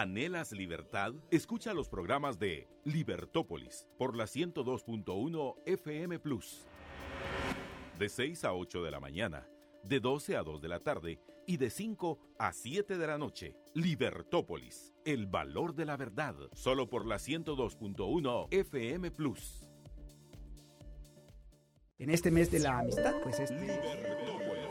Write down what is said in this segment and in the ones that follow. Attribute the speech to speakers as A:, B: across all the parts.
A: ¿Anhelas libertad? Escucha los programas de Libertópolis por la 102.1 FM Plus. De 6 a 8 de la mañana, de 12 a 2 de la tarde y de 5 a 7 de la noche. Libertópolis, el valor de la verdad, solo por la 102.1 FM Plus.
B: En este mes de la amistad, pues este,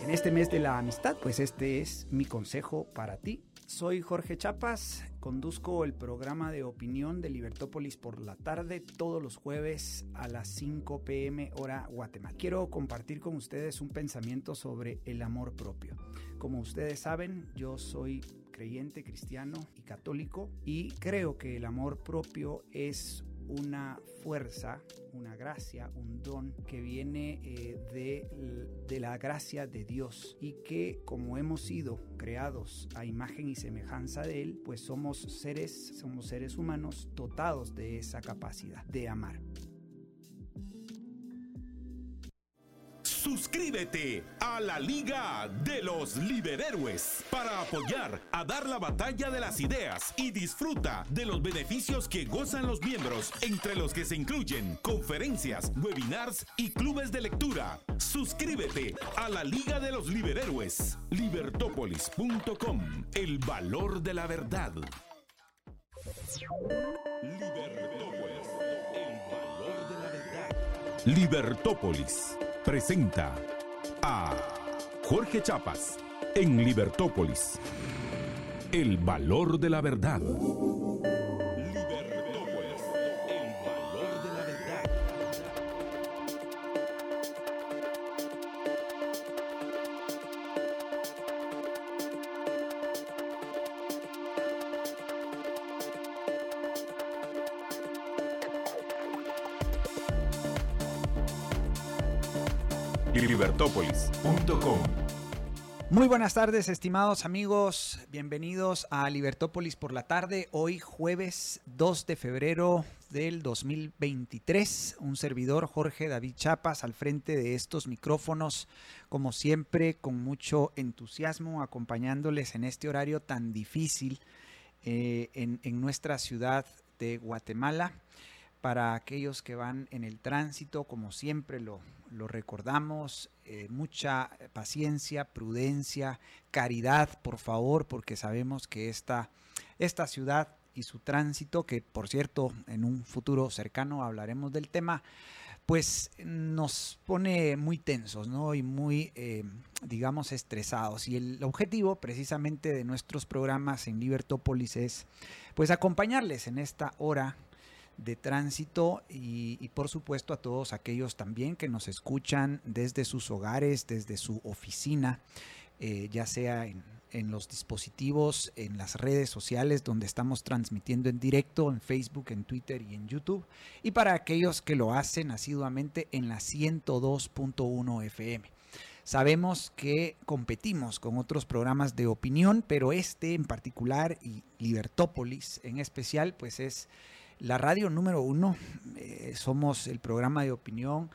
B: en este mes de la amistad, pues este es mi consejo para ti. Soy Jorge Chapas, conduzco el programa de opinión de Libertópolis por la tarde todos los jueves a las 5 pm hora Guatemala. Quiero compartir con ustedes un pensamiento sobre el amor propio. Como ustedes saben, yo soy creyente cristiano y católico y creo que el amor propio es una fuerza, una gracia, un don que viene eh, de, de, la gracia de Dios y que como hemos sido creados a imagen y semejanza de Él, pues somos seres, somos seres humanos dotados de esa capacidad de amar.
A: Suscríbete a la Liga de los Liberhéroes para apoyar a dar la batalla de las ideas y disfruta de los beneficios que gozan los miembros, entre los que se incluyen conferencias, webinars y clubes de lectura. Suscríbete a la Liga de los Liberhéroes. Libertópolis.com. El valor de la verdad. Libertópolis. Presenta a Jorge Chapas en Libertópolis. El valor de la verdad. Libertópolis.com
B: Muy buenas tardes, estimados amigos. Bienvenidos a Libertópolis por la tarde. Hoy jueves 2 de febrero del 2023. Un servidor, Jorge David Chapas, al frente de estos micrófonos, como siempre, con mucho entusiasmo, acompañándoles en este horario tan difícil eh, en, en nuestra ciudad de Guatemala para aquellos que van en el tránsito, como siempre lo, recordamos, eh, mucha paciencia, prudencia, caridad, por favor, porque sabemos que esta, esta ciudad y su tránsito, que por cierto en un futuro cercano hablaremos del tema, pues nos pone muy tensos ¿no? y muy, eh, digamos, estresados. Y el objetivo precisamente de nuestros programas en Libertópolis es pues acompañarles en esta hora de tránsito y, por supuesto a todos aquellos también que nos escuchan desde sus hogares, desde su oficina, eh, ya sea en, en, los dispositivos, en las redes sociales donde estamos transmitiendo en directo, en Facebook, en Twitter y en YouTube, y para aquellos que lo hacen asiduamente en la 102.1 FM. Sabemos que competimos con otros programas de opinión, pero este en particular y Libertópolis en especial, pues es la radio número uno, eh, somos el programa de opinión,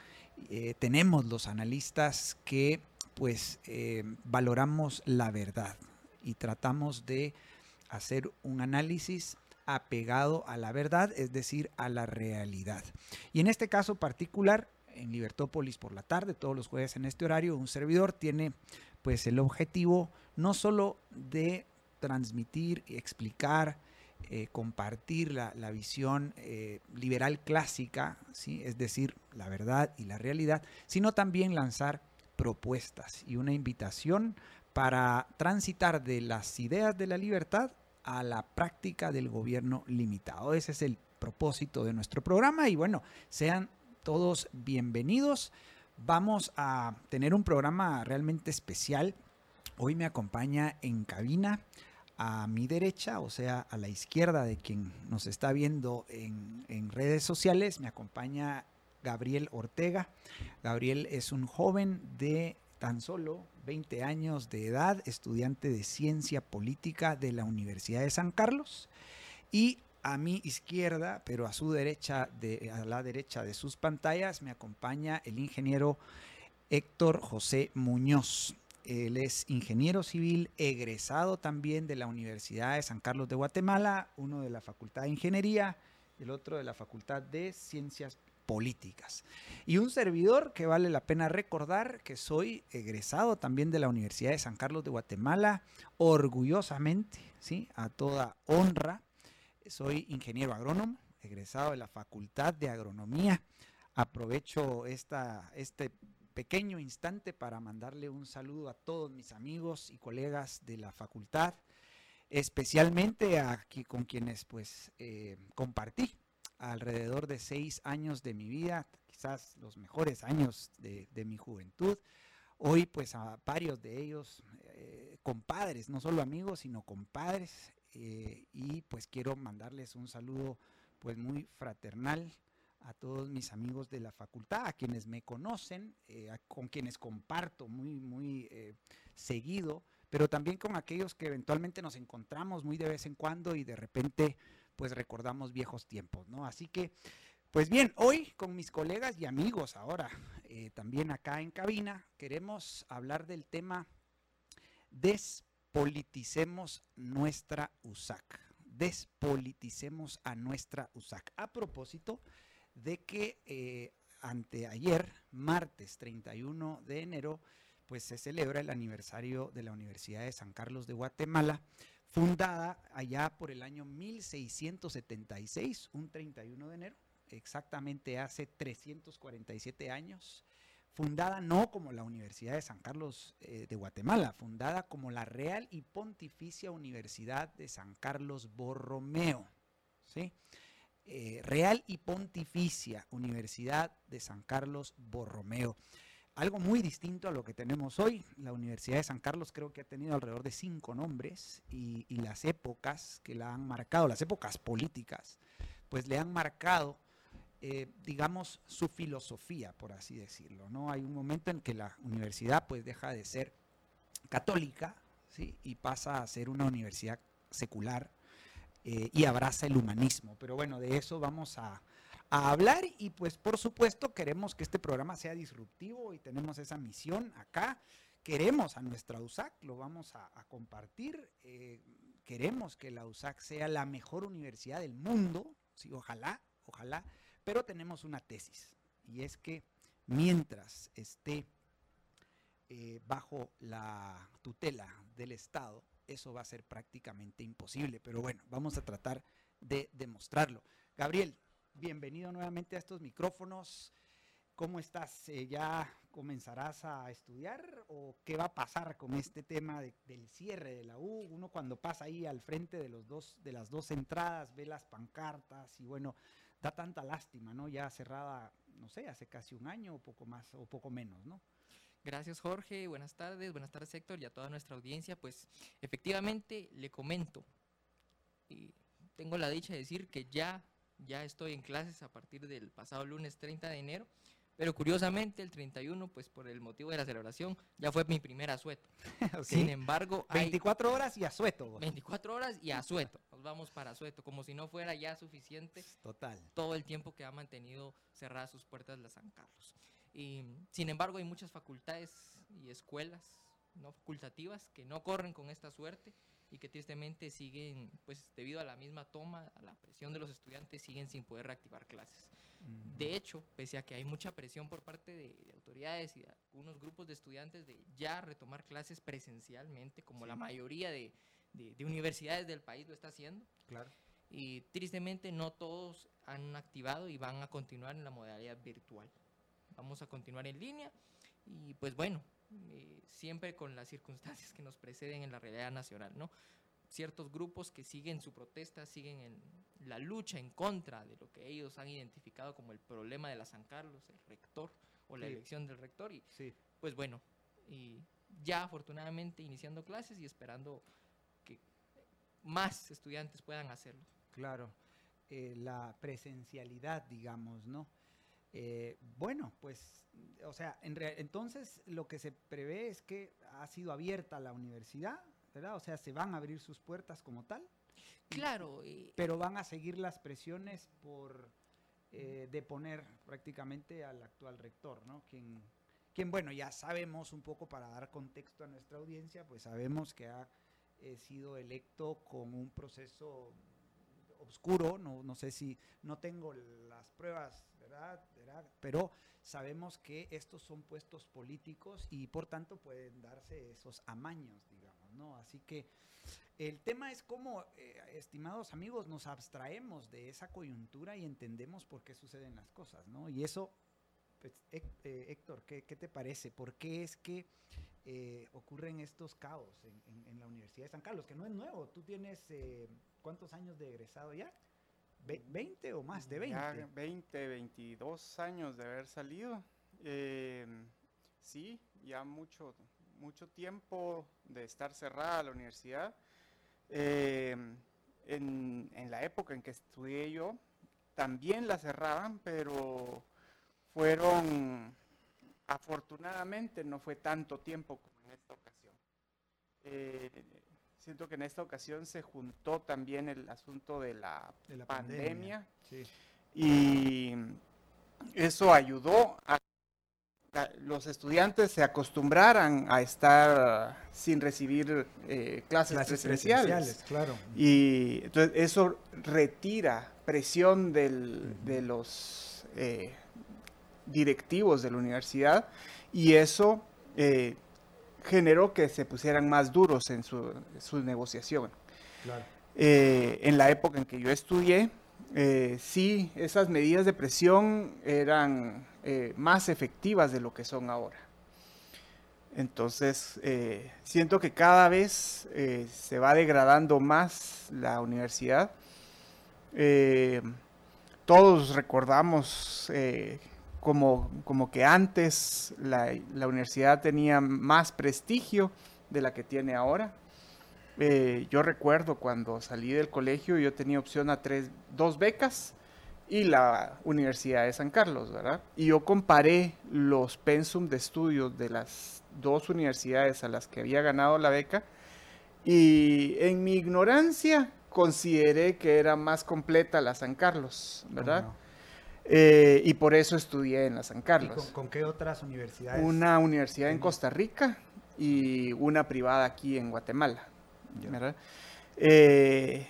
B: eh, tenemos los analistas que pues eh, valoramos la verdad y tratamos de hacer un análisis apegado a la verdad, es decir, a la realidad. Y en este caso particular, en Libertópolis por la tarde, todos los jueves en este horario, un servidor tiene pues el objetivo no solo de transmitir y explicar, eh, compartir la, la visión eh, liberal clásica, ¿sí? es decir, la verdad y la realidad, sino también lanzar propuestas y una invitación para transitar de las ideas de la libertad a la práctica del gobierno limitado. Ese es el propósito de nuestro programa y bueno, sean todos bienvenidos. Vamos a tener un programa realmente especial Hoy me acompaña en cabina a mi derecha, o sea, a la izquierda de quien nos está viendo en, en redes sociales, me acompaña Gabriel Ortega. Gabriel es un joven de tan solo 20 años de edad, estudiante de ciencia política de la Universidad de San Carlos. Y a mi izquierda, pero a su derecha, de, a la derecha de sus pantallas, me acompaña el ingeniero Héctor José Muñoz. Él es ingeniero civil, egresado también de la Universidad de San Carlos de Guatemala, uno de la Facultad de Ingeniería, el otro de la Facultad de Ciencias políticas. Y un servidor que vale la pena recordar que soy egresado también de la Universidad de San Carlos de Guatemala, orgullosamente, ¿sí? a toda honra. Soy ingeniero agrónomo, egresado de la Facultad de Agronomía. Aprovecho esta, este pequeño instante para mandarle un saludo a todos mis amigos y colegas de la facultad, especialmente a con quienes pues eh, compartí alrededor de seis años de mi vida, quizás los mejores años de, mi juventud. Hoy pues a varios de ellos eh, compadres, no solo amigos, sino compadres. Eh, y pues quiero mandarles un saludo pues muy fraternal a todos mis amigos de la facultad, a quienes me conocen, eh, con quienes comparto muy, muy seguido, pero también con aquellos que eventualmente nos encontramos muy de vez en cuando y de repente pues recordamos viejos tiempos, ¿no? Así que, pues bien, hoy con mis colegas y amigos ahora, eh, también acá en cabina, queremos hablar del tema despoliticemos nuestra USAC. Despoliticemos a nuestra USAC. A propósito de que eh, anteayer, martes 31 de enero, pues se celebra el aniversario de la Universidad de San Carlos de Guatemala, fundada allá por el año 1676, un 31 de enero, exactamente hace 347 años, fundada no como la Universidad de San Carlos eh, de Guatemala, fundada como la Real y Pontificia Universidad de San Carlos Borromeo. ¿sí? Eh, Real y Pontificia Universidad de San Carlos Borromeo algo muy distinto a lo que tenemos hoy. La Universidad de San Carlos creo que ha tenido alrededor de cinco nombres y, las épocas que la han marcado, las épocas políticas, pues le han marcado, eh, digamos, su filosofía, por así decirlo. ¿no? Hay un momento en que la universidad pues deja de ser católica y pasa a ser una universidad secular eh, y abraza el humanismo. Pero bueno, de eso vamos a, hablar y pues por supuesto queremos que este programa sea disruptivo y tenemos esa misión acá. Queremos a nuestra USAC, lo vamos a, compartir. Eh, queremos que la USAC sea la mejor universidad del mundo, sí, ojalá, ojalá, pero tenemos una tesis y es que mientras esté eh, bajo la tutela del Estado, eso va a ser prácticamente imposible, pero bueno, vamos a tratar de demostrarlo. Gabriel, bienvenido nuevamente a estos micrófonos. ¿Cómo estás? Eh, ¿Ya comenzarás a estudiar o qué va a pasar con este tema del cierre de la U? Uno cuando pasa ahí al frente de, los dos, de las dos entradas ve las pancartas y bueno, da tanta lástima, ¿no? Ya cerrada, no sé, hace casi un año o poco más o poco menos, ¿no?
C: Gracias Jorge, buenas tardes, buenas tardes Héctor y a toda nuestra audiencia. Pues efectivamente le comento, y tengo la dicha de decir que ya ya estoy en clases a partir del pasado lunes 30 de enero, pero curiosamente el 31, pues por el motivo de la celebración, ya fue mi primer asueto. Sin embargo...
B: 24 horas y asueto.
C: 24 horas y asueto. Nos vamos para asueto, como si no fuera ya suficiente
B: Total.
C: todo el tiempo que ha mantenido cerradas sus puertas la San Carlos. Y, sin embargo, hay muchas facultades y escuelas no facultativas que no corren con esta suerte y que tristemente siguen, pues debido a la misma toma, a la presión de los estudiantes, siguen sin poder reactivar clases. De hecho, pese a que hay mucha presión por parte de, autoridades y de algunos grupos de estudiantes de ya retomar clases presencialmente, como la mayoría de, de, universidades del país lo está haciendo.
B: Claro.
C: Y tristemente no todos han activado y van a continuar en la modalidad virtual. Vamos a continuar en línea y pues bueno, eh, siempre con las circunstancias que nos preceden en la realidad nacional, ¿no? Ciertos grupos que siguen su protesta, siguen en la lucha en contra de lo que ellos han identificado como el problema de la San Carlos, el rector o la elección del rector. Y
B: sí.
C: pues bueno, y ya afortunadamente iniciando clases y esperando que más estudiantes puedan hacerlo.
B: Claro, eh, la presencialidad, digamos, ¿no? Eh, bueno, pues, o sea, en entonces lo que se prevé es que ha sido abierta la universidad, ¿verdad? O sea, se van a abrir sus puertas como tal.
C: Claro.
B: pero van a seguir las presiones por eh, deponer prácticamente al actual rector, ¿no? Quien, quien, bueno, ya sabemos un poco para dar contexto a nuestra audiencia, pues sabemos que ha eh, sido electo con un proceso oscuro, no, no sé si, no tengo las pruebas, ¿verdad? Pero sabemos que estos son puestos políticos y por tanto pueden darse esos amaños, digamos, ¿no? Así que el tema es cómo, eh, estimados amigos, nos abstraemos de esa coyuntura y entendemos por qué suceden las cosas, ¿no? Y eso, pues, eh, Héctor, ¿qué, te parece? ¿Por qué es que eh, ocurren estos caos en, la Universidad de San Carlos? Que no es nuevo, tú tienes, ¿cuántos años de egresado ya? ¿20 o más de 20?
D: Ya 20, 22 años de haber salido. sí, ya mucho, mucho tiempo de estar cerrada la universidad. Eh, en, la época en que estudié yo, también la cerraban, pero fueron, afortunadamente, no fue tanto tiempo como en esta ocasión. Eh, siento que en esta ocasión se juntó también el asunto de la, pandemia, y eso ayudó a los estudiantes se acostumbraran a estar sin recibir eh, clases, presenciales.
B: claro.
D: Y entonces eso retira presión de los eh, directivos de la universidad y eso eh, generó que se pusieran más duros en su, negociación. en la época en que yo estudié, sí, esas medidas de presión eran eh, más efectivas de lo que son ahora. Entonces, eh, siento que cada vez eh, se va degradando más la universidad. todos recordamos como, como, que antes la, universidad tenía más prestigio de la que tiene ahora. yo recuerdo cuando salí del colegio, yo tenía opción a tres, dos becas y la Universidad de San Carlos, ¿verdad? Y yo comparé los pensum de estudios de las dos universidades a las que había ganado la beca y en mi ignorancia consideré que era más completa la San Carlos, ¿verdad? Eh, y por eso estudié en la San Carlos.
B: Con, qué otras universidades?
D: Una universidad en Costa Rica y una privada aquí en Guatemala. Eh,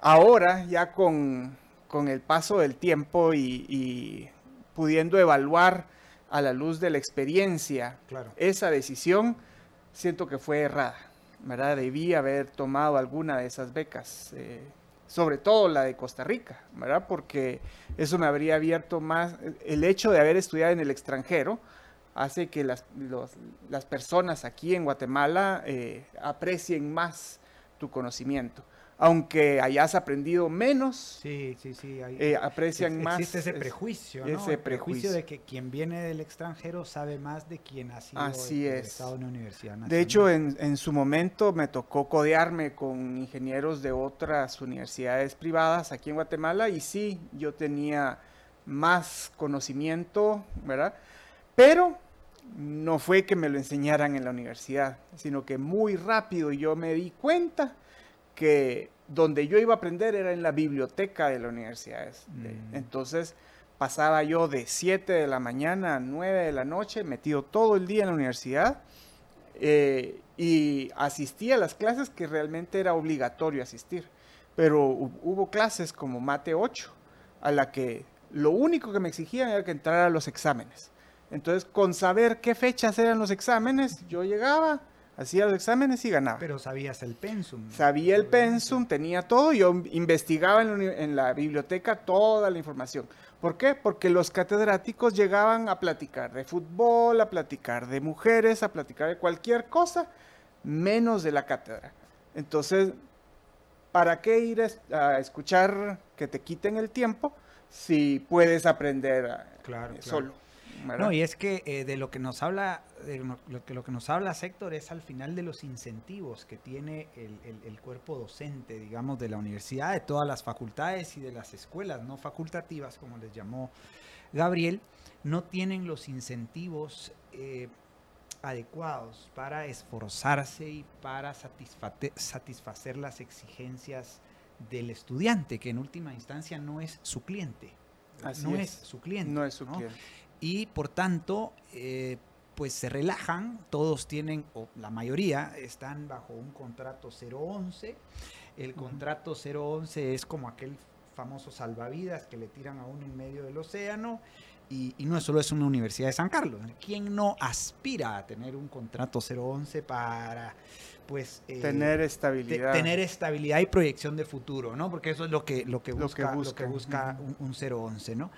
D: ahora ya con con el paso del tiempo y, pudiendo evaluar a la luz de la experiencia esa decisión, siento que fue errada, ¿verdad? Debí haber tomado alguna de esas becas, eh, sobre todo la de Costa Rica, ¿verdad? Porque eso me habría abierto más, el hecho de haber estudiado en el extranjero hace que las, las personas aquí en Guatemala eh, aprecien más tu conocimiento aunque hayas aprendido menos,
B: sí, sí, sí,
D: eh, aprecian más.
B: Existe ese prejuicio, ¿no?
D: Ese
B: prejuicio de que quien viene del extranjero sabe más de quien ha sido
D: Así es.
B: en una universidad nacional.
D: De hecho, en, en, su momento me tocó codearme con ingenieros de otras universidades privadas aquí en Guatemala y sí, yo tenía más conocimiento, ¿verdad? Pero no fue que me lo enseñaran en la universidad, sino que muy rápido yo me di cuenta que donde yo iba a aprender era en la biblioteca de la universidad. Mm. Entonces pasaba yo de 7 de la mañana a 9 de la noche, metido todo el día en la universidad eh, y asistía a las clases que realmente era obligatorio asistir. Pero hubo clases como Mate 8, a la que lo único que me exigían era que entrara a los exámenes. Entonces, con saber qué fechas eran los exámenes, yo llegaba, hacía los exámenes y ganaba.
B: Pero sabías el pensum.
D: Sabía el pensum, tenía todo, yo investigaba en la, biblioteca toda la información. ¿Por qué? Porque los catedráticos llegaban a platicar de fútbol, a platicar de mujeres, a platicar de cualquier cosa, menos de la cátedra. Entonces, ¿para qué ir a escuchar que te quiten el tiempo si puedes aprender
B: claro,
D: solo? ¿Verdad?
B: No, y es que eh, de lo que nos habla, de lo que, lo que nos habla Sector es al final de los incentivos que tiene el, el- el cuerpo docente, digamos, de la universidad, de todas las facultades y de las escuelas no facultativas, como les llamó Gabriel, no tienen los incentivos eh, adecuados para esforzarse y para satisfate- satisfacer las exigencias del estudiante, que en última instancia no es su cliente.
D: Así
B: no
D: es.
B: es. su cliente.
D: no es su
B: ¿no?
D: cliente.
B: Y por tanto, eh, pues se relajan, todos tienen, o la mayoría están bajo un contrato 011. El
D: Ujú.
B: contrato 011 es como aquel famoso salvavidas que le tiran a uno en medio del océano. Y, y no solo es una universidad de San Carlos. ¿Quién no aspira a tener un contrato 011 para, pues, eh,
D: Tener
B: te-
D: estabilidad.
B: tener estabilidad y proyección de futuro, ¿no? Porque eso es lo que, lo que
D: Lo que
B: busca, lo que busca un, un 011, ¿no?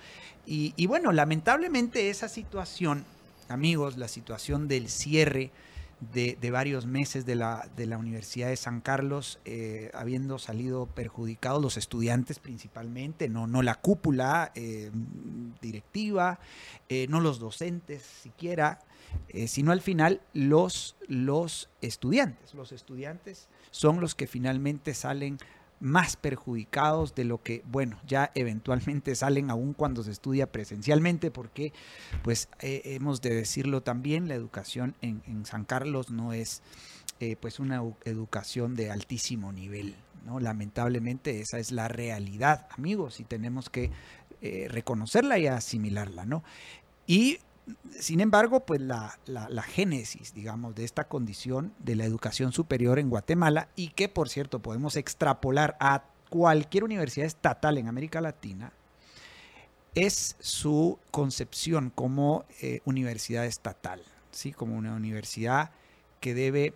B: Y, y bueno, lamentablemente esa situación, amigos, la situación del cierre de, de varios meses de la, de la Universidad de San Carlos, eh, habiendo salido perjudicados los estudiantes principalmente, no, no la cúpula eh, directiva, eh, no los docentes siquiera, sino al final los, los estudiantes. Los estudiantes son los que finalmente salen más perjudicados de lo que, bueno, ya eventualmente salen aún cuando se estudia presencialmente, porque, pues, eh, hemos de decirlo también, la educación en, en San Carlos no es, eh, pues, una educación de altísimo nivel, ¿no? Lamentablemente esa es la realidad, amigos, y tenemos que eh, reconocerla y asimilarla, ¿no? Y sin embargo, pues la, la- génesis, digamos, de esta condición de la educación superior en Guatemala y que, por cierto, podemos extrapolar a cualquier universidad estatal en América Latina, es su concepción como eh, universidad estatal, ¿sí? como una universidad que debe,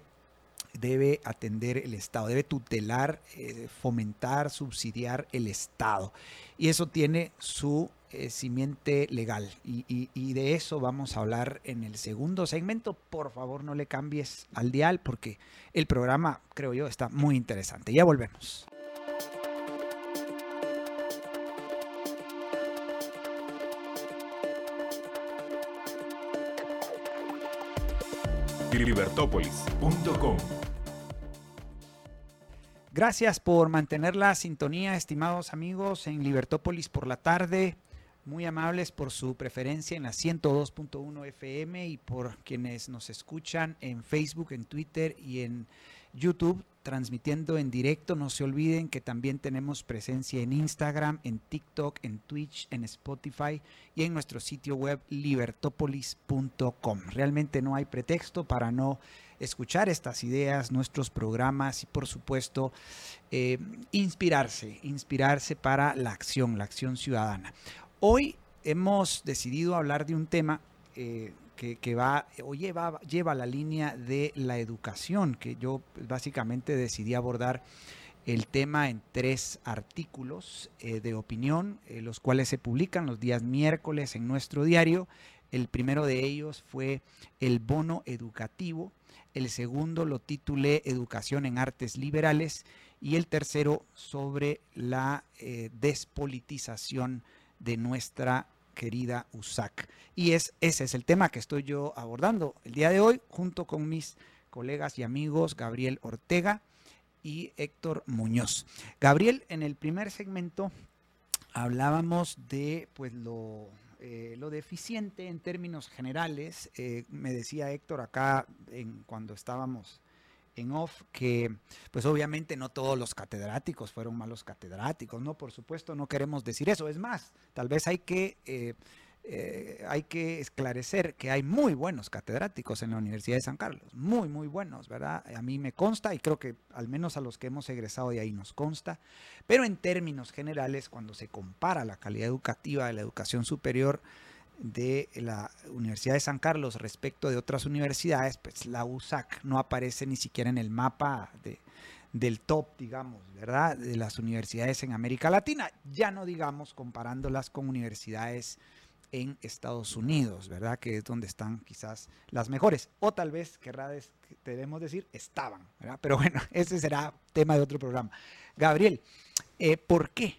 B: debe atender el Estado, debe tutelar, eh, fomentar, subsidiar el Estado. Y eso tiene su eh, simiente legal. Y, de eso vamos a hablar en el segundo segmento. Por favor, no le cambies al dial porque el programa, creo yo, está muy interesante. Ya volvemos. Gracias por mantener la sintonía, estimados amigos, en Libertópolis por la tarde. Muy amables por su preferencia en la 102.1 FM y por quienes nos escuchan en Facebook, en Twitter y en YouTube, transmitiendo en directo. No se olviden que también tenemos presencia en Instagram, en TikTok, en Twitch, en Spotify y en nuestro sitio web libertopolis.com. Realmente no hay pretexto para no escuchar estas ideas, nuestros programas y por supuesto eh, inspirarse, inspirarse para la acción, la acción ciudadana. Hoy hemos decidido hablar de un tema eh, que, va o lleva, lleva la línea de la educación, que yo pues, básicamente decidí abordar el tema en tres artículos eh, de opinión, los cuales se publican los días miércoles en nuestro diario. El primero de ellos fue el bono educativo, el segundo lo titulé Educación en Artes Liberales y el tercero sobre la eh, despolitización de nuestra querida USAC. Y es, ese es el tema que estoy yo abordando el día de hoy junto con mis colegas y amigos Gabriel Ortega y Héctor Muñoz. Gabriel, en el primer segmento hablábamos de pues lo, eh, lo deficiente en términos generales. Eh, me decía Héctor acá en, cuando estábamos en off que pues obviamente no todos los catedráticos fueron malos catedráticos, no, por supuesto no queremos decir eso, es más, tal vez hay que eh, eh, hay que esclarecer que hay muy buenos catedráticos en la Universidad de San Carlos, muy, muy buenos, ¿verdad? A mí me consta y creo que al menos a los que hemos egresado de ahí nos consta, pero en términos generales, cuando se compara la calidad educativa de la educación superior de la Universidad de San Carlos respecto de otras universidades, pues la USAC no aparece ni siquiera en el mapa de, del top, digamos, ¿verdad? De las universidades en América Latina, ya no digamos comparándolas con universidades en Estados Unidos, ¿verdad? Que es donde están quizás las mejores. O tal vez, querrá debemos decir, estaban, ¿verdad? Pero bueno, ese será tema de otro programa. Gabriel, eh, ¿por qué?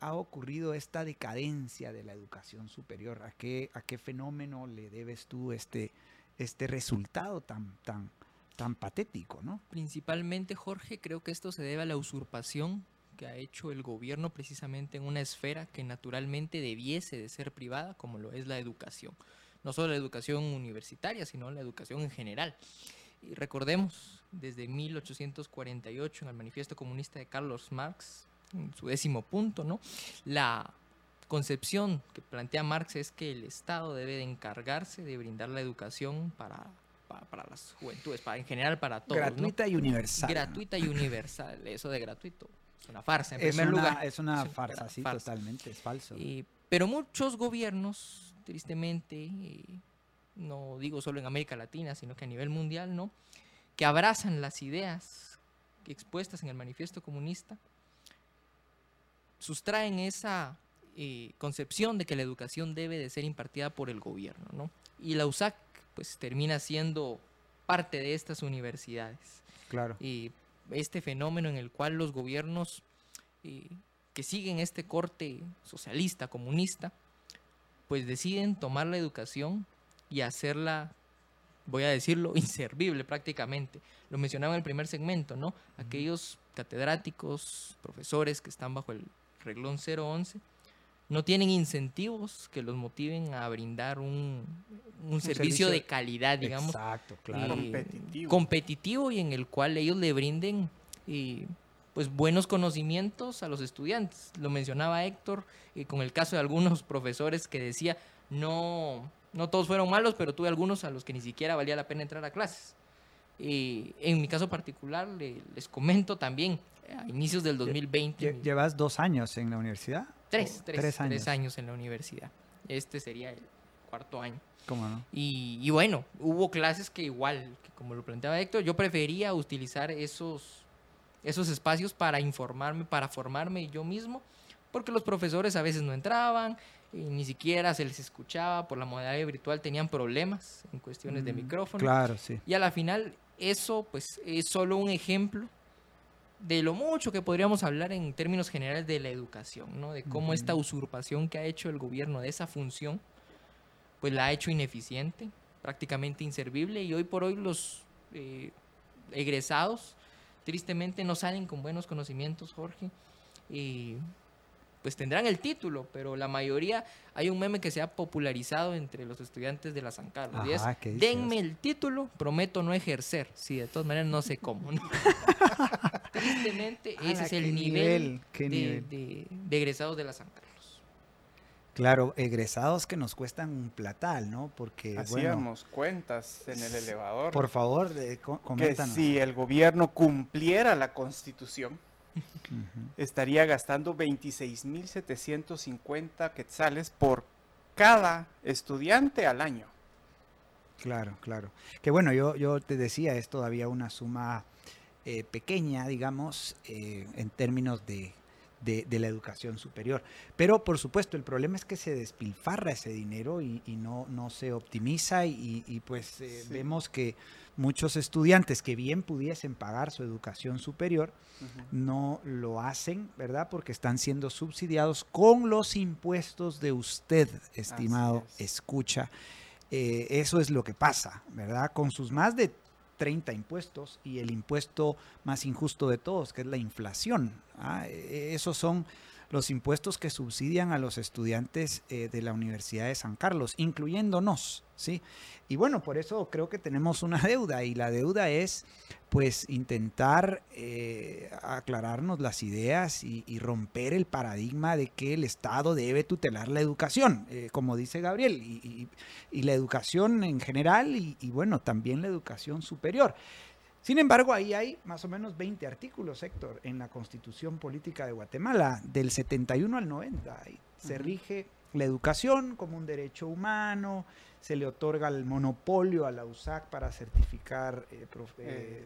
B: ha ocurrido esta decadencia de la educación superior? ¿A qué, a qué fenómeno le debes tú este, este resultado tan, tan, tan patético, ¿no?
C: Principalmente, Jorge, creo que esto se debe a la usurpación que ha hecho el gobierno precisamente en una esfera que naturalmente debiese de ser privada, como lo es la educación. No solo la educación universitaria, sino la educación en general. Y recordemos, desde 1848, en el Manifiesto Comunista de Carlos Marx, en su décimo punto, ¿no? La concepción que plantea Marx es que el Estado debe de encargarse de brindar la educación para, para, para las juventudes, para, en general para todos. ¿no?
B: Gratuita y universal. ¿no?
C: Gratuita y universal. Eso de gratuito es una farsa, en
B: Es
C: primer
B: una,
C: lugar.
B: es una
C: es
B: farsa, sí,
C: farsa.
B: totalmente, es falso.
C: Pero muchos gobiernos, tristemente, no digo solo en América Latina, sino que a nivel mundial, ¿no? Que abrazan las ideas expuestas en el manifiesto comunista, sustraen esa eh, concepción de que la educación debe de ser impartida por el gobierno, ¿no? Y la USAC, pues, termina siendo parte de estas universidades
B: claro.
C: y este fenómeno en el cual los gobiernos eh, que siguen este corte socialista, comunista, pues deciden tomar la educación y hacerla, voy a decirlo, inservible prácticamente. Lo mencionaba en el primer segmento, ¿no? Aquellos catedráticos, profesores que están bajo el reglón 011, no tienen incentivos que los motiven a brindar un, un servicio,
B: servicio
C: de calidad, digamos,
B: Exacto, claro.
D: Competitivo.
C: competitivo y en el cual ellos le brinden eh, pues buenos conocimientos a los estudiantes. Lo mencionaba Héctor eh, con el caso de algunos profesores que decía no no todos fueron malos, pero tuve algunos a los que ni siquiera valía la pena entrar a clases. Eh, en mi caso particular le- les comento también a inicios del 2020
B: Lle- ¿Llevas dos años en la universidad?
C: Tres,
B: ¿O
C: tres,
B: tres años.
C: tres años en la universidad. Este sería el cuarto año.
B: ¿Cómo no?
C: Y, y bueno, hubo clases que igual, que como lo planteaba Héctor, yo prefería utilizar esos, esos espacios para informarme, para formarme yo mismo, porque los profesores a veces no entraban, y ni siquiera se les escuchaba, por la modalidad virtual tenían problemas en cuestiones de
B: Mm,
C: micrófono.
B: Claro, sí.
C: Y a la final, eso pues es solo un ejemplo de lo mucho que podríamos hablar en términos generales de la educación, ¿no? De cómo esta usurpación que ha hecho el gobierno de esa función, pues la ha hecho ineficiente, prácticamente inservible, y hoy por hoy los eh, egresados tristemente no salen con buenos conocimientos, Jorge, y pues tendrán el título, pero la mayoría, hay un meme que se ha popularizado entre los estudiantes de la San Carlos, y es,
B: Ajá, ¿qué dice
C: denme el título, prometo no ejercer, sí, de todas maneras no sé cómo, ¿no? Tristemente, ese
B: Ala,
C: es el nivel, de,
B: nivel.
C: de- de egresados de la San Carlos.
B: Claro, egresados que nos cuestan un platal, ¿no? Porque, bueno,
D: Hacíamos cuentas en el elevador.
B: por favor, de- co-
D: que
B: coméntanos.
D: si el gobierno cumpliera la constitución, estaría gastando 26.750 quetzales por cada estudiante al año.
B: Claro, claro. Que bueno, yo, yo te decía, es todavía una suma eh, pequeña, digamos, eh, en términos de, de- de la educación superior. Pero por supuesto, el problema es que se despilfarra ese dinero y, y no, no se optimiza y, y, pues eh,
D: Sí.
B: vemos que muchos estudiantes que bien pudiesen pagar su educación superior, no lo hacen, ¿verdad? Porque están siendo subsidiados con los impuestos de usted, estimado
D: es.
B: escucha. Eh, eso es lo que pasa, ¿verdad? Con sus más de 30 impuestos y el impuesto más injusto de todos, que es la inflación. ¿ah? Eh, Esos son los impuestos que subsidian a los estudiantes eh, de la Universidad de San Carlos, incluyéndonos, ¿sí? Y bueno, por eso creo que tenemos una deuda y la deuda es pues intentar eh, aclararnos las ideas y, romper el paradigma de que el Estado debe tutelar la educación, eh, como dice Gabriel, y, la educación en general y, bueno, también la educación superior. Sin embargo, ahí hay más o menos 20 artículos, Héctor, en la Constitución Política de Guatemala, del 71 al 90. Ahí se rige la educación como un derecho humano, se le otorga el monopolio a la USAC para certificar eh, prof- eh,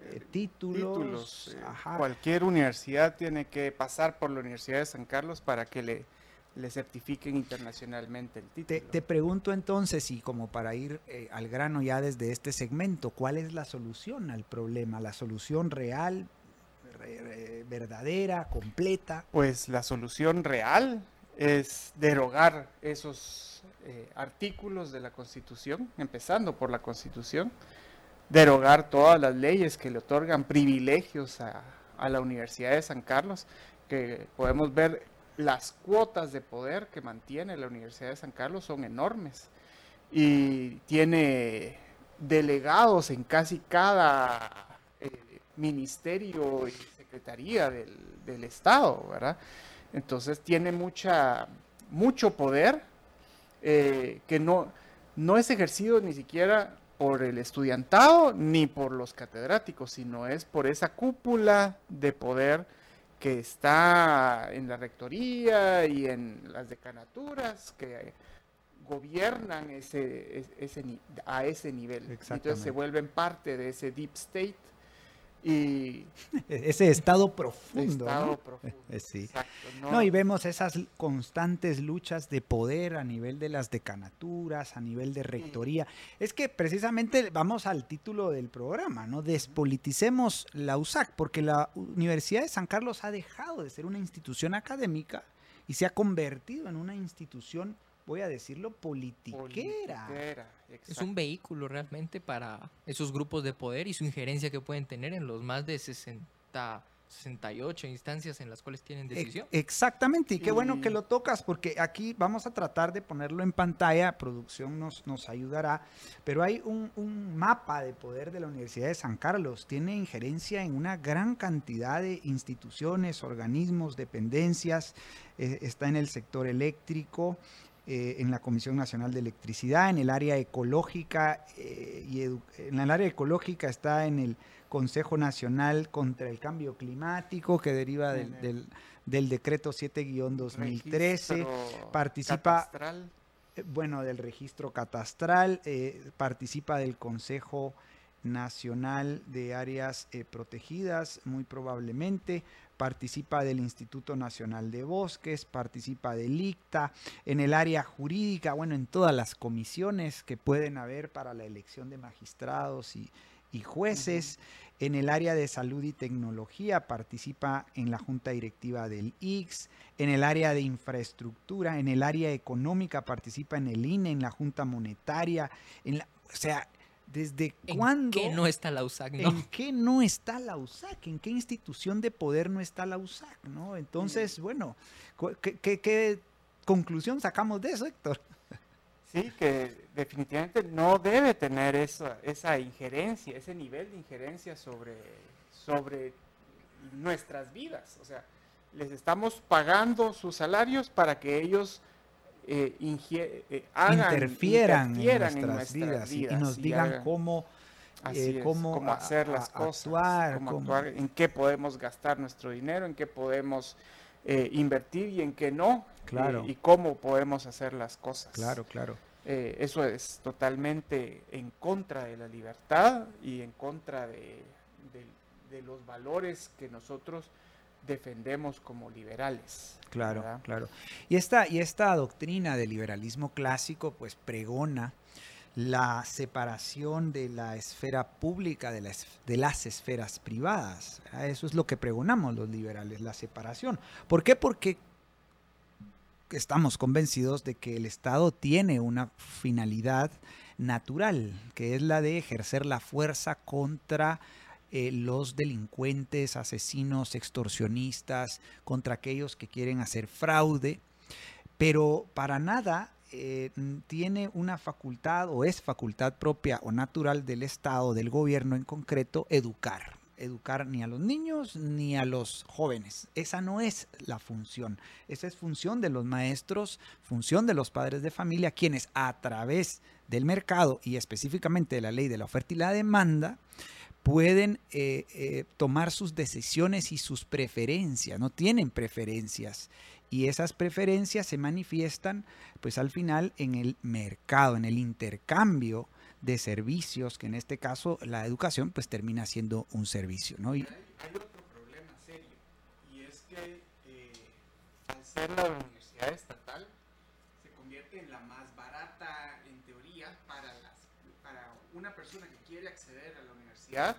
D: Eh,
B: eh, títulos.
D: títulos. eh,
B: ajá.
D: Cualquier universidad tiene que pasar por la Universidad de San Carlos para que le, le certifiquen internacionalmente el
B: Te,
D: título.
B: te pregunto entonces, y como para ir eh, al grano ya desde este segmento, ¿cuál es la solución al problema? ¿La solución real, re- re- verdadera, completa?
D: Pues la solución real es derogar esos eh, artículos de la Constitución, empezando por la Constitución, derogar todas las leyes que le otorgan privilegios a, a la Universidad de San Carlos, que podemos ver las cuotas de poder que mantiene la Universidad de San Carlos son enormes y tiene delegados en casi cada eh, ministerio y secretaría del, Estado, ¿verdad? Entonces tiene mucha, mucho poder eh, que no, no es ejercido ni siquiera por el estudiantado ni por los catedráticos, sino es por esa cúpula de poder que está en la rectoría y en las decanaturas que gobiernan ese, ese, a ese nivel. Entonces se vuelven parte de ese deep state y
B: ese estado profundo.
D: Estado
B: ¿no?
D: profundo.
B: Sí.
D: Exacto,
B: No,
D: no,
B: y vemos esas constantes luchas de poder a nivel de las decanaturas, a nivel de rectoría. Es que precisamente vamos al título del programa, ¿no? Despoliticemos la USAC, porque la Universidad de San Carlos ha dejado de ser una institución académica y se ha convertido en una institución, voy a decirlo, politiquera.
D: politiquera,
C: Es un vehículo realmente para esos grupos de poder y su injerencia que pueden tener en los más de 60, 68 instancias en las cuales tienen decisión.
B: Exactamente, y qué bueno que lo tocas, porque aquí vamos a tratar de ponerlo en pantalla, producción nos, nos ayudará, pero hay un, un mapa de poder de la Universidad de San Carlos, tiene injerencia en una gran cantidad de instituciones, organismos, dependencias, eh, está en el sector eléctrico, eh, en la Comisión Nacional de Electricidad, en el área ecológica, eh, y en el área ecológica está en el Consejo Nacional contra el Cambio Climático, que deriva del, del- del decreto 7-2013,
D: Registro
B: participa-
D: catastral.
B: eh, bueno, del registro catastral, eh, participa del Consejo Nacional de Áreas Protegidas, muy probablemente, participa del Instituto Nacional de Bosques, participa del ICTA, en el área jurídica, bueno, en todas las comisiones que pueden haber para la elección de magistrados y, y jueces, en el área de salud y tecnología participa en la junta directiva del IX, en el área de infraestructura, en el área económica participa en el INE, en la junta monetaria, en la, o sea, ¿desde
C: ¿En
B: cuándo?
C: qué no está la USAC? No?
B: ¿En qué no está la USAC? ¿En qué institución de poder no está la USAC? ¿no? Entonces, bueno, cu- ¿qué, qué- qué conclusión sacamos de eso, Héctor?
D: Sí, que definitivamente no debe tener esa, esa injerencia, ese nivel de injerencia sobre, sobre nuestras vidas. O sea, les estamos pagando sus salarios para que ellos eh, eh, hagan,
B: interfieran,
D: interfieran
B: en, nuestras vidas, y- y, nos
D: y
B: digan
D: hagan-
B: cómo,
D: Así
B: eh,
D: es,
B: cómo
D: cómo
B: a-
D: hacer las
B: a
D: cosas,
B: actuar,
D: cómo
B: cómo-
D: actuar, en qué podemos gastar nuestro dinero, en qué podemos eh, invertir y en qué no,
B: Claro.
D: y cómo podemos hacer las cosas.
B: Claro, claro.
D: Eso es totalmente en contra de la libertad y en contra de, de- de los valores que nosotros defendemos como liberales.
B: Claro,
D: ¿verdad?
B: claro. Y esta, y esta doctrina del liberalismo clásico, pues pregona la separación de la esfera pública de, la es- de las esferas privadas. ¿verdad? Eso es lo que pregonamos los liberales, la separación. ¿Por qué? Porque estamos convencidos de que el Estado tiene una finalidad natural, que es la de ejercer la fuerza contra eh, los delincuentes, asesinos, extorsionistas, contra aquellos que quieren hacer fraude, pero para nada eh, tiene una facultad o es facultad propia o natural del Estado, del gobierno en concreto, educar. Educar ni a los niños ni a los jóvenes. Esa no es la función. Esa es función de los maestros, función de los padres de familia, quienes a través del mercado y específicamente de la ley de la oferta y la demanda, pueden eh, eh, tomar sus decisiones y sus preferencias, no tienen preferencias. Y esas preferencias se manifiestan, pues al final, en el mercado, en el intercambio de servicios, que en este caso la educación, pues termina siendo un servicio, ¿no? Y,
D: Hay otro problema serio y es que eh, al ser la universidad estatal se convierte en la más barata en teoría para, para una persona que quiere acceder a la universidad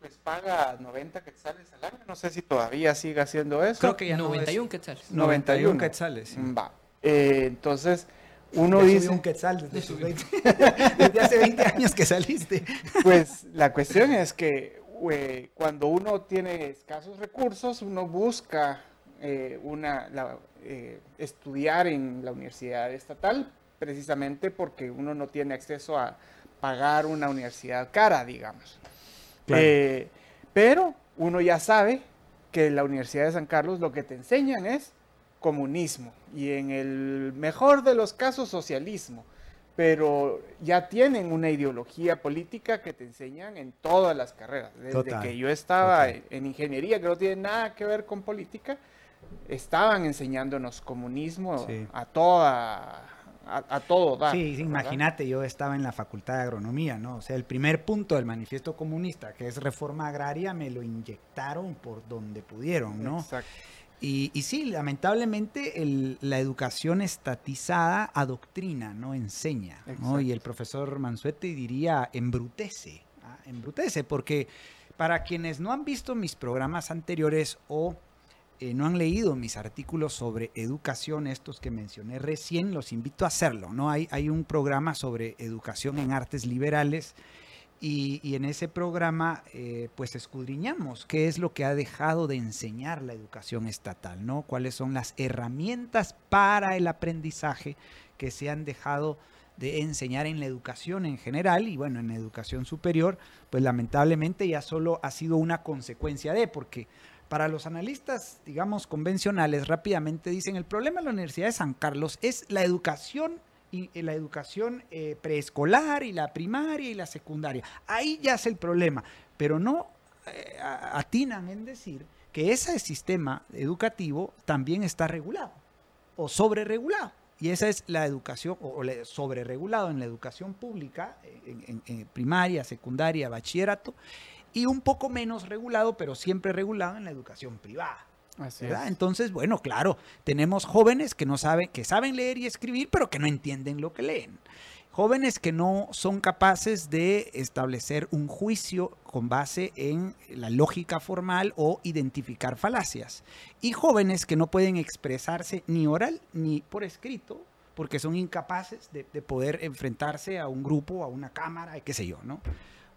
D: pues paga 90 quetzales al año. No sé si todavía sigue haciendo eso.
B: Creo que ya no es-
C: 91 quetzales.
D: 91
B: quetzales. sí.
D: Va. Eh, entonces, uno dice,
B: un quetzal desde, sus 20 desde hace 20 años que saliste.
D: pues la cuestión es que eh, cuando uno tiene escasos recursos, uno busca eh, una, la- eh, estudiar en la universidad estatal, precisamente porque uno no tiene acceso a pagar una universidad cara, digamos.
B: Claro.
D: Eh, pero uno ya sabe que en la Universidad de San Carlos lo que te enseñan es comunismo y en el mejor de los casos socialismo, pero ya tienen una ideología política que te enseñan en todas las carreras. Desde
B: Total,
D: que yo estaba
B: total.
D: en ingeniería, que no tiene nada que ver con política, estaban enseñándonos comunismo
B: Sí.
D: a toda a, a todo dar.
B: Sí, imagínate, yo estaba en la Facultad de Agronomía, ¿no? O sea, el primer punto del manifiesto comunista, que es reforma agraria, me lo inyectaron por donde pudieron, ¿no?
D: Exacto.
B: Y, y sí, lamentablemente el- la educación estatizada adoctrina, no enseña. ¿no? Y el profesor Mansuete diría embrutece, ¿ah? embrutece, porque para quienes no han visto mis programas anteriores o eh, no han leído mis artículos sobre educación, estos que mencioné recién, los invito a hacerlo. ¿no? Hay, hay un programa sobre educación en artes liberales y, en ese programa eh, pues escudriñamos qué es lo que ha dejado de enseñar la educación estatal, ¿no? Cuáles son las herramientas para el aprendizaje que se han dejado de enseñar en la educación en general y bueno, en la educación superior, pues lamentablemente ya solo ha sido una consecuencia de, porque para los analistas, digamos, convencionales, rápidamente dicen, el problema de la Universidad de San Carlos es la educación y y la educación eh, preescolar y la primaria y la secundaria. Ahí ya es el problema, pero no eh, atinan en decir que ese sistema educativo también está regulado o sobreregulado. Y esa es la educación, o, o la- sobreregulado en la educación pública, en primaria, secundaria, bachillerato, y un poco menos regulado, pero siempre regulado en la educación privada.
D: Así
B: ¿verdad?
D: es.
B: Entonces, bueno, claro, tenemos jóvenes que no saben, que saben leer y escribir, pero que no entienden lo que leen. Jóvenes que no son capaces de establecer un juicio con base en la lógica formal o identificar falacias. Y jóvenes que no pueden expresarse ni oral ni por escrito porque son incapaces de, de poder enfrentarse a un grupo, a una cámara, qué sé yo, ¿no?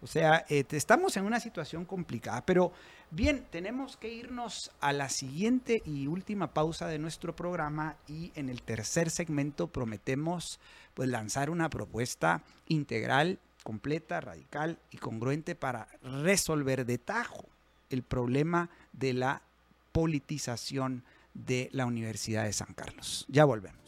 B: O sea, eh, estamos en una situación complicada, pero bien, tenemos que irnos a la siguiente y última pausa de nuestro programa y en el tercer segmento prometemos pues lanzar una propuesta integral, completa, radical y congruente para resolver de tajo el problema de la politización de la Universidad de San Carlos. Ya volvemos.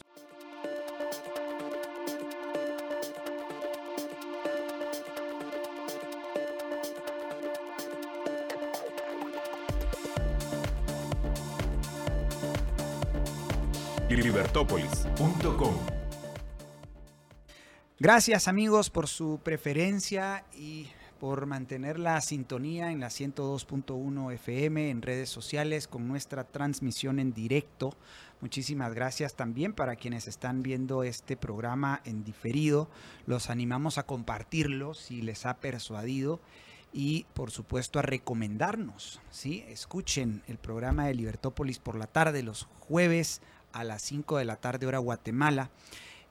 A: Libertópolis.com
B: Gracias amigos por su preferencia y por mantener la sintonía en la 102.1 FM en redes sociales con nuestra transmisión en directo. Muchísimas gracias también para quienes están viendo este programa en diferido. Los animamos a compartirlo si les ha persuadido y por supuesto a recomendarnos, ¿sí? Escuchen el programa de Libertópolis por la tarde los jueves a las 5 de la tarde hora Guatemala.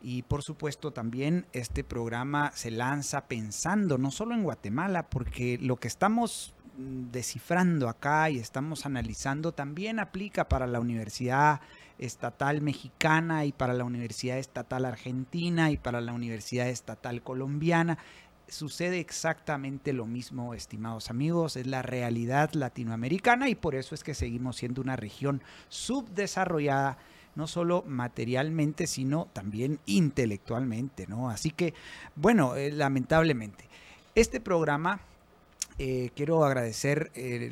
B: Y por supuesto también este programa se lanza pensando no solo en Guatemala, porque lo que estamos mm, descifrando acá y estamos analizando también aplica para la Universidad Estatal Mexicana y para la Universidad Estatal Argentina y para la Universidad Estatal Colombiana. Sucede exactamente lo mismo, estimados amigos, es la realidad latinoamericana y por eso es que seguimos siendo una región subdesarrollada no solo materialmente, sino también intelectualmente, ¿no? Así que, bueno, eh, lamentablemente, este programa eh, quiero agradecer, eh,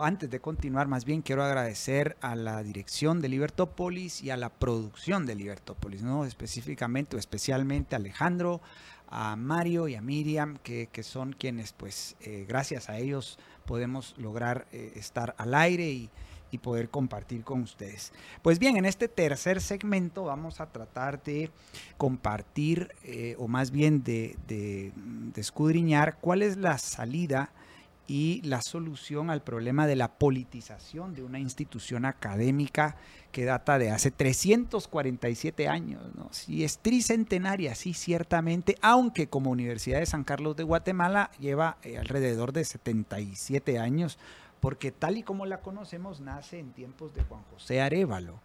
B: antes de continuar más bien, quiero agradecer a la dirección de Libertópolis y a la producción de Libertópolis, ¿no? Específicamente o especialmente a Alejandro, a Mario y a Miriam, que, que son quienes, pues, eh, gracias a ellos podemos lograr estar al aire y, y poder compartir con ustedes. Pues bien, en este tercer segmento vamos a tratar de compartir, eh, o más bien de, escudriñar cuál es la salida y la solución al problema de la politización de una institución académica que data de hace 347 años. ¿no? Sí, es tricentenaria, sí, ciertamente, aunque como Universidad de San Carlos de Guatemala lleva eh, alrededor de 77 años, porque tal y como la conocemos nace en tiempos de Juan José Arevalo.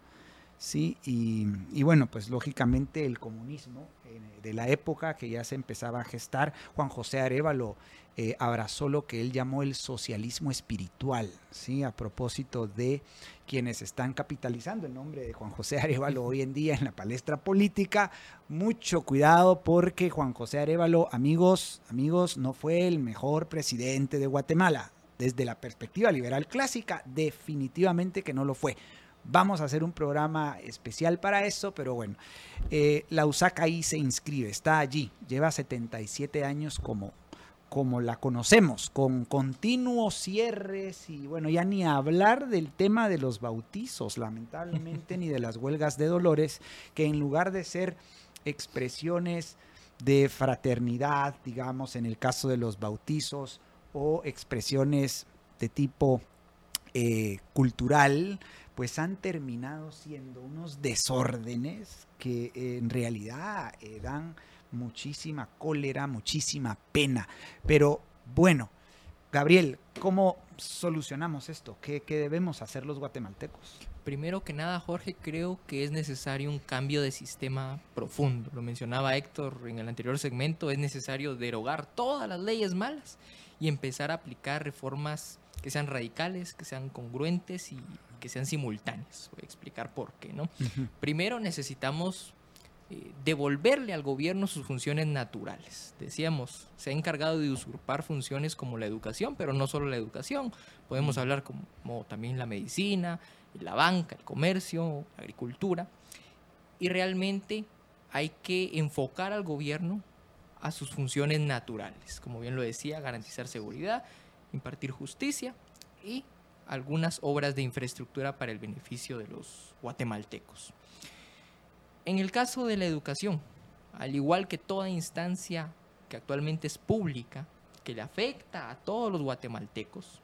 B: Sí, y, bueno, pues lógicamente el comunismo eh, de la época que ya se empezaba a gestar, Juan José Arevalo eh, abrazó lo que él llamó el socialismo espiritual, ¿sí? a propósito de quienes están capitalizando el nombre de Juan José Arevalo hoy en día en la palestra política. Mucho cuidado porque Juan José Arevalo, amigos, amigos, no fue el mejor presidente de Guatemala. Desde la perspectiva liberal clásica, definitivamente que no lo fue. Vamos a hacer un programa especial para eso, pero bueno, eh, la USAC ahí se inscribe, está allí, lleva 77 años como como la conocemos, con continuos cierres y bueno, ya ni hablar del tema de los bautizos, lamentablemente, ni de las huelgas de dolores, que en lugar de ser expresiones de fraternidad, digamos, en el caso de los bautizos, o expresiones de tipo eh, cultural, pues han terminado siendo unos desórdenes que en realidad eh, dan muchísima cólera, muchísima pena. Pero bueno, Gabriel, ¿cómo solucionamos esto? ¿Qué, debemos hacer los guatemaltecos?
C: Primero que nada, Jorge, creo que es necesario un cambio de sistema profundo. Lo mencionaba Héctor en el anterior segmento, es necesario derogar todas las leyes malas y empezar a aplicar reformas que sean radicales, que sean congruentes y que sean simultáneas. Voy a explicar por qué, ¿no? Primero necesitamos eh, devolverle al gobierno sus funciones naturales. Decíamos, se ha encargado de usurpar funciones como la educación, pero no solo la educación. Podemos hablar como, también la medicina, la banca, el comercio, la agricultura. Y realmente hay que enfocar al gobierno a sus funciones naturales. Como bien lo decía, garantizar seguridad, impartir justicia y algunas obras de infraestructura para el beneficio de los guatemaltecos. En el caso de la educación, al igual que toda instancia que actualmente es pública, que le afecta a todos los guatemaltecos,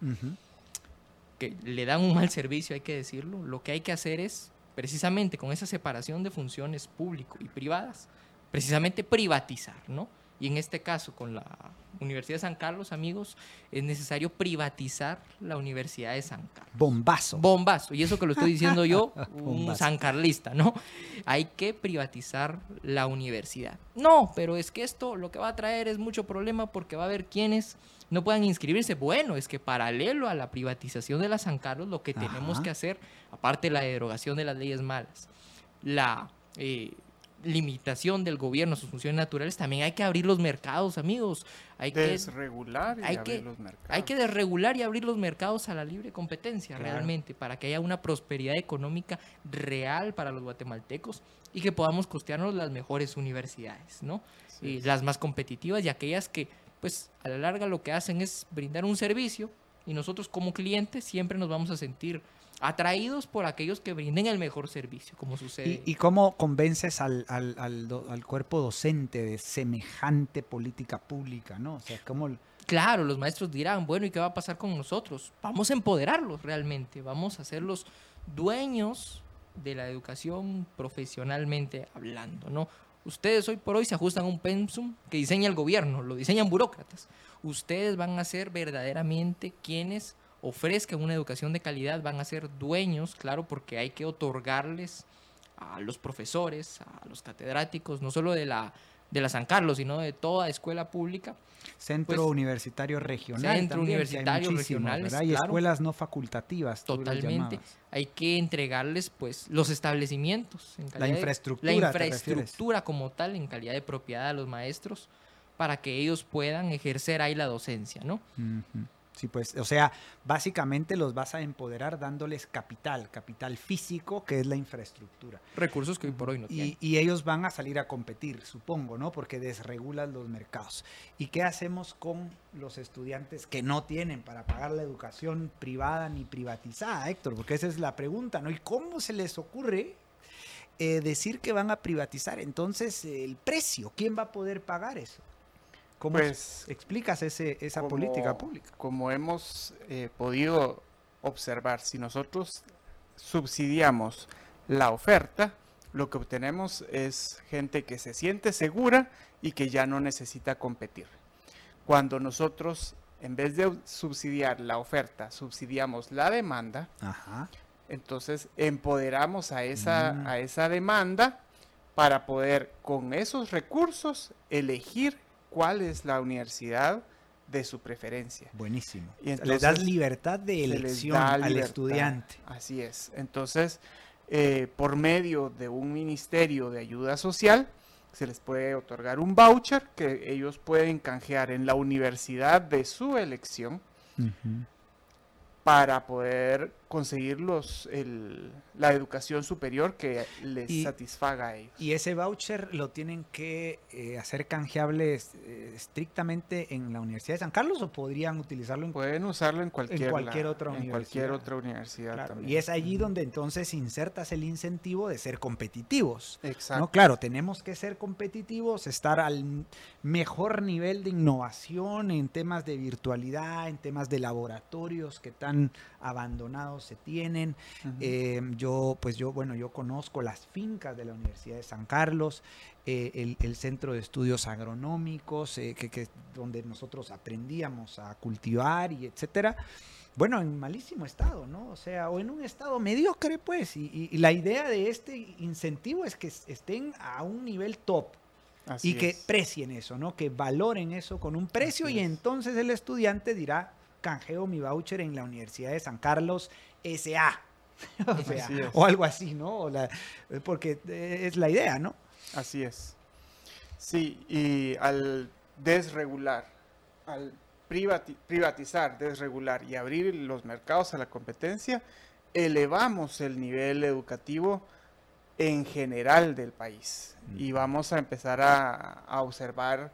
C: que le dan un mal servicio, hay que decirlo, lo que hay que hacer es, precisamente con esa separación de funciones público y privadas, precisamente privatizar, ¿no? Y en este caso, con la Universidad de San Carlos, amigos, es necesario privatizar la Universidad de San Carlos.
B: Bombazo.
C: Bombazo. Y eso que lo estoy diciendo yo, un sancarlista, ¿no? Hay que privatizar la universidad. No, pero es que esto lo que va a traer es mucho problema porque va a haber quienes no puedan inscribirse. Bueno, es que paralelo a la privatización de la San Carlos, lo que tenemos que hacer, aparte de la derogación de las leyes malas, la... Eh, limitación del gobierno a sus funciones naturales, también hay que abrir los mercados, amigos. Hay
D: desregular
C: y hay abrir que, los mercados. Hay que desregular y abrir los mercados a la libre competencia, realmente, para que haya una prosperidad económica real para los guatemaltecos y que podamos costearnos las mejores universidades, ¿no? y las más competitivas y aquellas que, pues, a la larga lo que hacen es brindar un servicio y nosotros como clientes siempre nos vamos a sentir atraídos por aquellos que brinden el mejor servicio, como sucede.
B: ¿Y, cómo convences al, al, al, cuerpo docente de semejante política pública? ¿no? O sea, ¿cómo...
C: Claro, los maestros dirán, bueno, ¿y qué va a pasar con nosotros? Vamos a empoderarlos realmente, vamos a hacerlos dueños de la educación profesionalmente hablando, ¿no? Ustedes hoy por hoy se ajustan a un pensum que diseña el gobierno, lo diseñan burócratas. Ustedes van a ser verdaderamente quienes ofrezcan una educación de calidad van a ser dueños, claro, porque hay que otorgarles a los profesores, a los catedráticos, no solo de la, de la San Carlos, sino de toda escuela pública.
B: Centro pues, universitario regional.
C: Centro universitario regional.
B: Hay escuelas no facultativas.
C: Totalmente. Hay que entregarles pues los establecimientos.
B: la infraestructura.
C: la infraestructura como tal, en calidad de propiedad a los maestros, para que ellos puedan ejercer ahí la docencia, ¿no?
B: Sí, pues, o sea, básicamente los vas a empoderar dándoles capital, capital físico, que es la infraestructura.
C: Recursos que hoy por hoy no
B: tienen. Y ellos van a salir a competir, supongo, ¿no? Porque desregulan los mercados. ¿Y qué hacemos con los estudiantes que no tienen para pagar la educación privada ni privatizada, Héctor? Porque esa es la pregunta, ¿no? ¿Y cómo se les ocurre eh, decir que van a privatizar entonces el precio? ¿Quién va a poder pagar eso? ¿Cómo
D: Pues,
B: explicas ese, esa
D: como-
B: política pública?
D: Como hemos eh, podido observar, si nosotros subsidiamos la oferta, lo que obtenemos es gente que se siente segura y que ya no necesita competir. Cuando nosotros, en vez de subsidiar la oferta, subsidiamos la demanda,
B: Ajá.
D: entonces empoderamos a esa,
B: Mm.
D: a esa demanda para poder con esos recursos elegir cuál es la universidad de su preferencia.
B: Buenísimo.
D: Y
B: les das
D: entonces
B: libertad de elección al estudiante.
D: Así es. Entonces, eh, por medio de un ministerio de ayuda social, se les puede otorgar un voucher que ellos pueden canjear en la universidad de su elección para poder conseguir los, el- la educación superior que les
B: Y-
D: satisfaga a ellos.
B: Y ese voucher lo tienen que eh, hacer canjeable eh, estrictamente en la Universidad de San Carlos o podrían utilizarlo en
D: Pueden usarlo en cualquier,
B: cualquier
D: la-
B: otra
D: en cualquier
B: universidad.
D: otra universidad
B: Claro,
D: también.
B: Y es allí donde entonces insertas el incentivo de ser competitivos.
D: Exacto.
B: No, claro, tenemos que ser competitivos, estar al mejor nivel de innovación en temas de virtualidad, en temas de laboratorios que tan abandonados se tienen. Eh, yo, pues yo, bueno, yo conozco las fincas de la Universidad de San Carlos, eh, el, el centro de estudios agronómicos, eh, que, que- donde nosotros aprendíamos a cultivar y etcétera. Bueno, en malísimo estado, ¿no? O sea, o en un estado mediocre, pues. Y, y- y la idea de este incentivo es que es- estén a un nivel top
D: Así
B: y que
D: es.
B: precien eso, ¿no? Que valoren eso con un precio
D: Así
B: y
D: es.
B: entonces el estudiante dirá, canjeo mi voucher en la Universidad de San Carlos SA. o, sea, o algo así, ¿no? O la- porque eh, es la idea, ¿no?
D: Así es. Sí, y al desregular, al privati- privatizar, desregular y abrir los mercados a la competencia, elevamos el nivel educativo en general del país. Y vamos a empezar a, a observar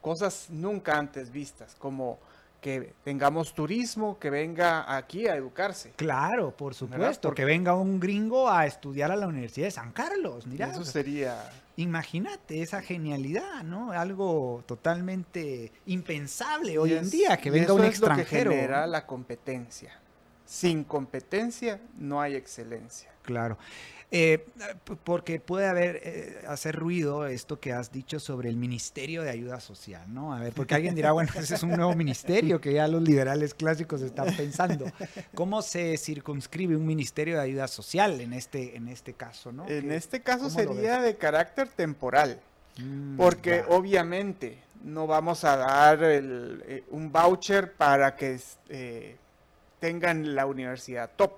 D: cosas nunca antes vistas, como que tengamos turismo que venga aquí a educarse.
B: Claro, por supuesto.
D: Porque-
B: Que venga un gringo a estudiar a la Universidad de San Carlos. Mira,
D: Eso sería
B: imagínate esa genialidad, ¿no? Algo totalmente impensable hoy en día, que venga
D: eso
B: un
D: es lo que
B: extranjero.
D: genera la competencia. Sin competencia no hay excelencia.
B: Claro. Eh, porque puede haber, eh, hacer ruido esto que has dicho sobre el Ministerio de Ayuda Social, ¿no? A ver, porque alguien dirá, bueno, ese es un nuevo ministerio que ya los liberales clásicos están pensando. ¿Cómo se circunscribe un Ministerio de Ayuda Social en este, en este caso, no?
D: En
B: ¿Qué-
D: este caso sería de carácter temporal,
B: Mm,
D: porque obviamente no vamos a dar el, eh, un voucher para que eh, tengan la universidad top,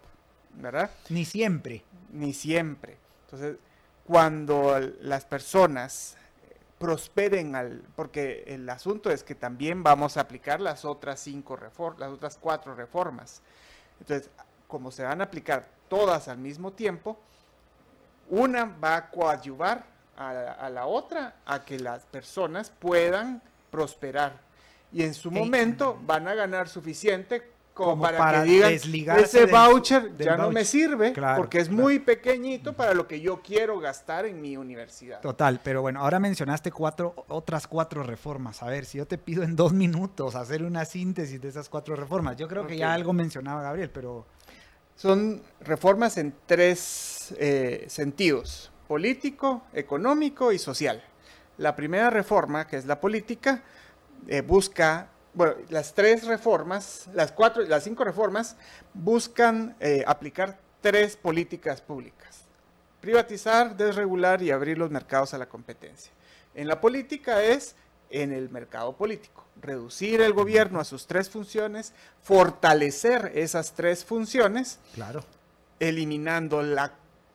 D: ¿verdad?
B: Ni siempre.
D: Ni siempre. Entonces, cuando las personas eh, prosperen al, porque el asunto es que también vamos a aplicar las otras cinco reformas, las otras cuatro reformas. Entonces, como se van a aplicar todas al mismo tiempo, una va a coadyuvar a, la- a la otra a que las personas puedan prosperar. Y en su momento van a ganar suficiente como,
B: Como
D: para,
B: para
D: que digan, ese
B: del-
D: voucher
B: del
D: ya no me
B: voucher".
D: sirve
B: Claro,
D: porque es
B: claro.
D: muy pequeñito para lo que yo quiero gastar en mi universidad.
B: Total, pero bueno, ahora mencionaste cuatro, otras cuatro reformas. A ver, si yo te pido en dos minutos hacer una síntesis de esas cuatro reformas, yo creo que ya algo mencionaba Gabriel, pero
D: Son reformas en tres eh, sentidos, político, económico y social. La primera reforma, que es la política, eh, busca, bueno, las tres reformas, las cuatro, las cinco reformas, buscan eh, aplicar tres políticas públicas. Privatizar, desregular y abrir los mercados a la competencia. En la política es en el mercado político, reducir el gobierno a sus tres funciones, fortalecer esas tres funciones,
B: claro.
D: eliminando la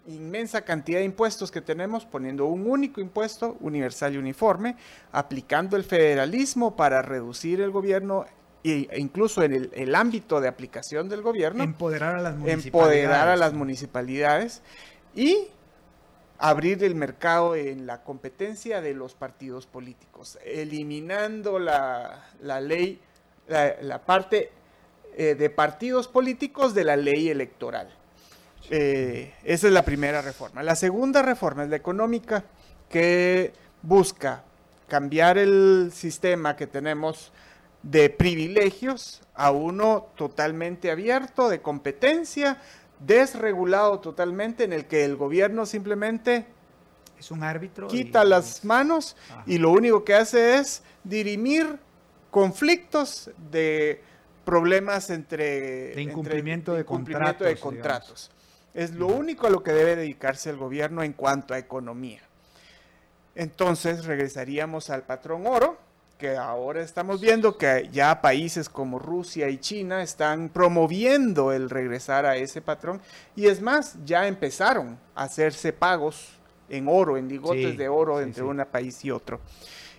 D: inmensa cantidad de impuestos que tenemos, poniendo un único impuesto universal y uniforme, aplicando el federalismo para reducir el gobierno e incluso en el, el ámbito de aplicación del gobierno,
B: Empoderar a las municipalidades.
D: empoderar a las municipalidades y abrir el mercado en la competencia de los partidos políticos, eliminando la, la ley, la, la parte eh, de partidos políticos de la ley electoral. Eh, esa es la primera reforma. La segunda reforma es la económica, que busca cambiar el sistema que tenemos de privilegios a uno totalmente abierto, de competencia, desregulado totalmente, en el que el gobierno simplemente
B: es un árbitro.
D: Quita las manos y lo único que hace es dirimir conflictos de problemas entre...
B: De incumplimiento, de,
D: contratos, de contratos. Es lo único a lo que debe dedicarse el gobierno en cuanto a economía. Entonces regresaríamos al patrón oro, que ahora estamos viendo que ya países como Rusia y China están promoviendo el regresar a ese patrón. Y es más, ya empezaron a hacerse pagos en oro, en ligotes de oro entre un país y otro.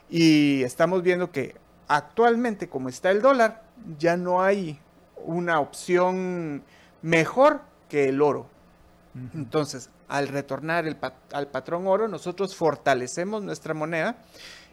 D: Y estamos viendo que actualmente, como está el dólar, ya no hay una opción mejor que el oro. Entonces, al retornar al patrón oro, nosotros fortalecemos nuestra moneda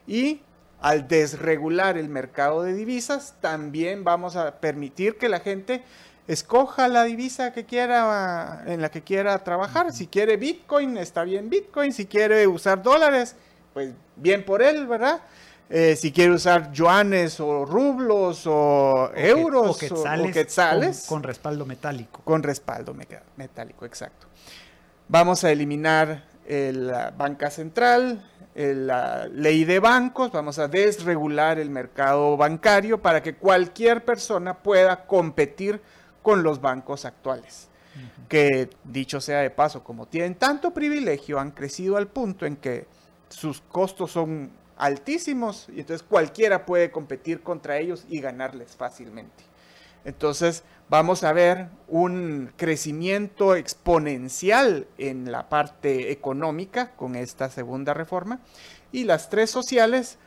D: y al desregular el mercado de divisas, también vamos a permitir que la gente escoja la divisa que quiera, en la que quiera trabajar. Si quiere Bitcoin, está bien Bitcoin. Si quiere usar dólares, pues bien por él, ¿verdad? Eh, si quiere usar yuanes o rublos o, euros o quetzales,
B: con, respaldo metálico.
D: Con respaldo metálico, exacto. Vamos a eliminar la banca central, la ley de bancos, vamos a desregular el mercado bancario para que cualquier persona pueda competir con los bancos actuales. Que dicho sea de paso, como tienen tanto privilegio, han crecido al punto en que sus costos son altísimos y entonces cualquiera puede competir contra ellos y ganarles fácilmente. Entonces vamos a ver un crecimiento exponencial en la parte económica con esta segunda reforma y las tres sociales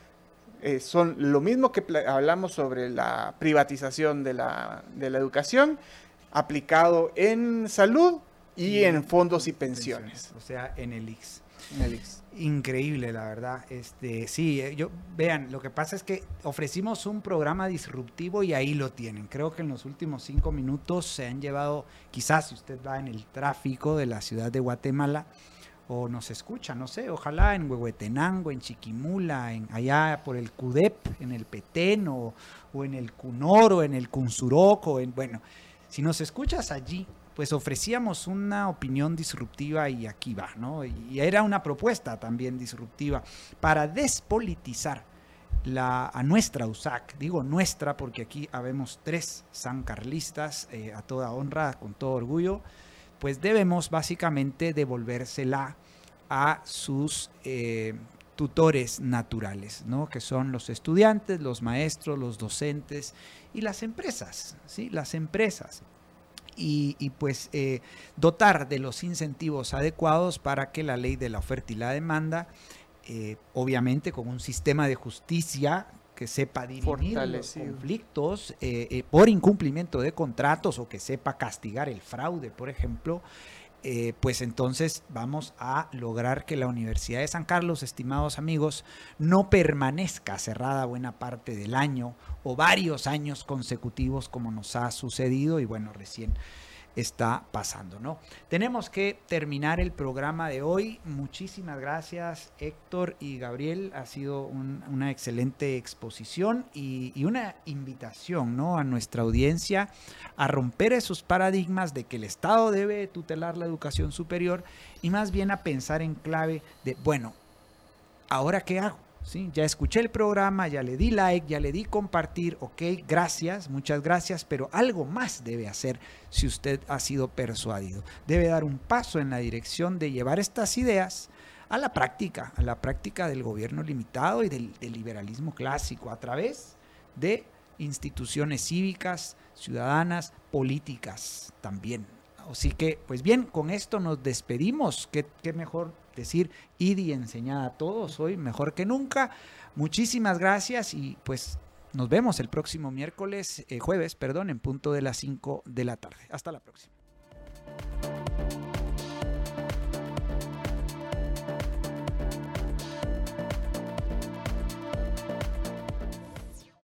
D: eh, son lo mismo que hablamos sobre la privatización de la, educación, aplicado en salud y, en fondos y pensiones.
B: O sea, en el IX. Increíble, la verdad. Este, sí, eh, yo vean, lo que pasa es que ofrecimos un programa disruptivo y ahí lo tienen. Creo que en los últimos cinco minutos se han llevado, quizás si usted va en el tráfico de la ciudad de Guatemala, o nos escucha, no sé, ojalá en Huehuetenango, en Chiquimula, en allá por el CUDEP, en el Petén, o, en el CUNOR, o en el CUNSUROC, en, bueno, si nos escuchas allí, pues ofrecíamos una opinión disruptiva y aquí va, ¿no? Y era una propuesta también disruptiva para despolitizar la, a nuestra USAC, digo nuestra porque aquí habemos tres sancarlistas, eh, a toda honra, con todo orgullo, pues debemos básicamente devolvérsela a sus eh, tutores naturales, ¿no? que son los estudiantes, los maestros, los docentes y las empresas, ¿sí? las empresas. Y, pues eh, dotar de los incentivos adecuados para que la ley de la oferta y la demanda, eh, obviamente con un sistema de justicia que sepa dirimir los conflictos eh, eh, por incumplimiento de contratos o que sepa castigar el fraude, por ejemplo, eh, pues entonces vamos a lograr que la Universidad de San Carlos, estimados amigos, no permanezca cerrada buena parte del año o varios años consecutivos como nos ha sucedido y bueno, recién está pasando, ¿no? Tenemos que terminar el programa de hoy. Muchísimas gracias, Héctor y Gabriel. Ha sido una excelente exposición y, y, una invitación, ¿no? A nuestra audiencia a romper esos paradigmas de que el Estado debe tutelar la educación superior y más bien a pensar en clave de, bueno, ¿ahora qué hago? Ya escuché el programa, ya le di like, ya le di compartir, ok, gracias, muchas gracias, pero algo más debe hacer si usted ha sido persuadido. Debe dar un paso en la dirección de llevar estas ideas a la práctica, a la práctica del gobierno limitado y del, liberalismo clásico a través de instituciones cívicas, ciudadanas, políticas también. Así que, pues bien, con esto nos despedimos. Qué mejor decir, id y enseñad a todos hoy, mejor que nunca. Muchísimas gracias y pues nos vemos el próximo miércoles, eh, jueves, perdón, en punto de las 5 de la tarde. Hasta la próxima.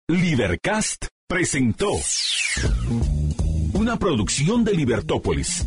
A: Libercast presentó una producción de Libertópolis.